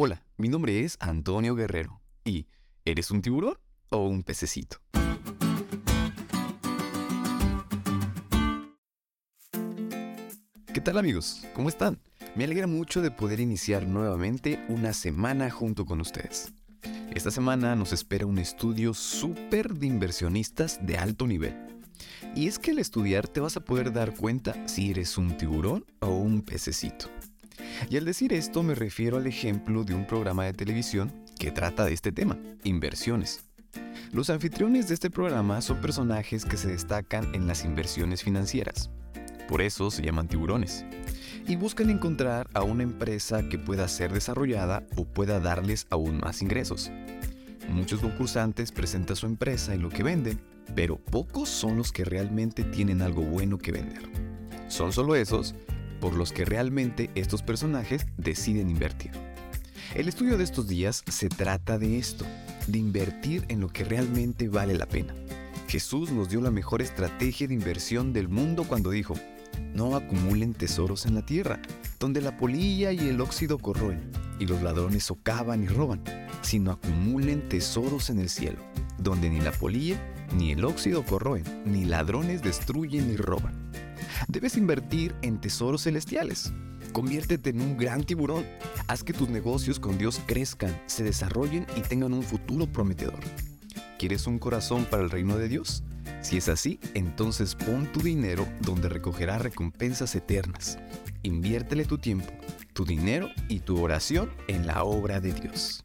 Hola, mi nombre es Antonio Guerrero. ¿Y eres un tiburón o un pececito? ¿Qué tal amigos? ¿Cómo están? Me alegra mucho de poder iniciar nuevamente una semana junto con ustedes. Esta semana nos espera un estudio súper de inversionistas de alto nivel. Y es que al estudiar te vas a poder dar cuenta si eres un tiburón o un pececito. Y al decir esto me refiero al ejemplo de un programa de televisión que trata de este tema, inversiones. Los anfitriones de este programa son personajes que se destacan en las inversiones financieras. Por eso se llaman tiburones. Y buscan encontrar a una empresa que pueda ser desarrollada o pueda darles aún más ingresos. Muchos concursantes presentan su empresa y lo que venden, pero pocos son los que realmente tienen algo bueno que vender. Son solo esos por los que realmente estos personajes deciden invertir. El estudio de estos días se trata de esto, de invertir en lo que realmente vale la pena. Jesús nos dio la mejor estrategia de inversión del mundo cuando dijo, no acumulen tesoros en la tierra, donde la polilla y el óxido corroen, y los ladrones socavan y roban, sino acumulen tesoros en el cielo, donde ni la polilla ni el óxido corroen, ni ladrones destruyen ni roban Debes invertir en tesoros celestiales. Conviértete en un gran tiburón. Haz que tus negocios con Dios crezcan, se desarrollen y tengan un futuro prometedor. ¿Quieres un corazón para el reino de Dios? Si es así, entonces pon tu dinero donde recogerá recompensas eternas. Inviértele tu tiempo, tu dinero y tu oración en la obra de Dios.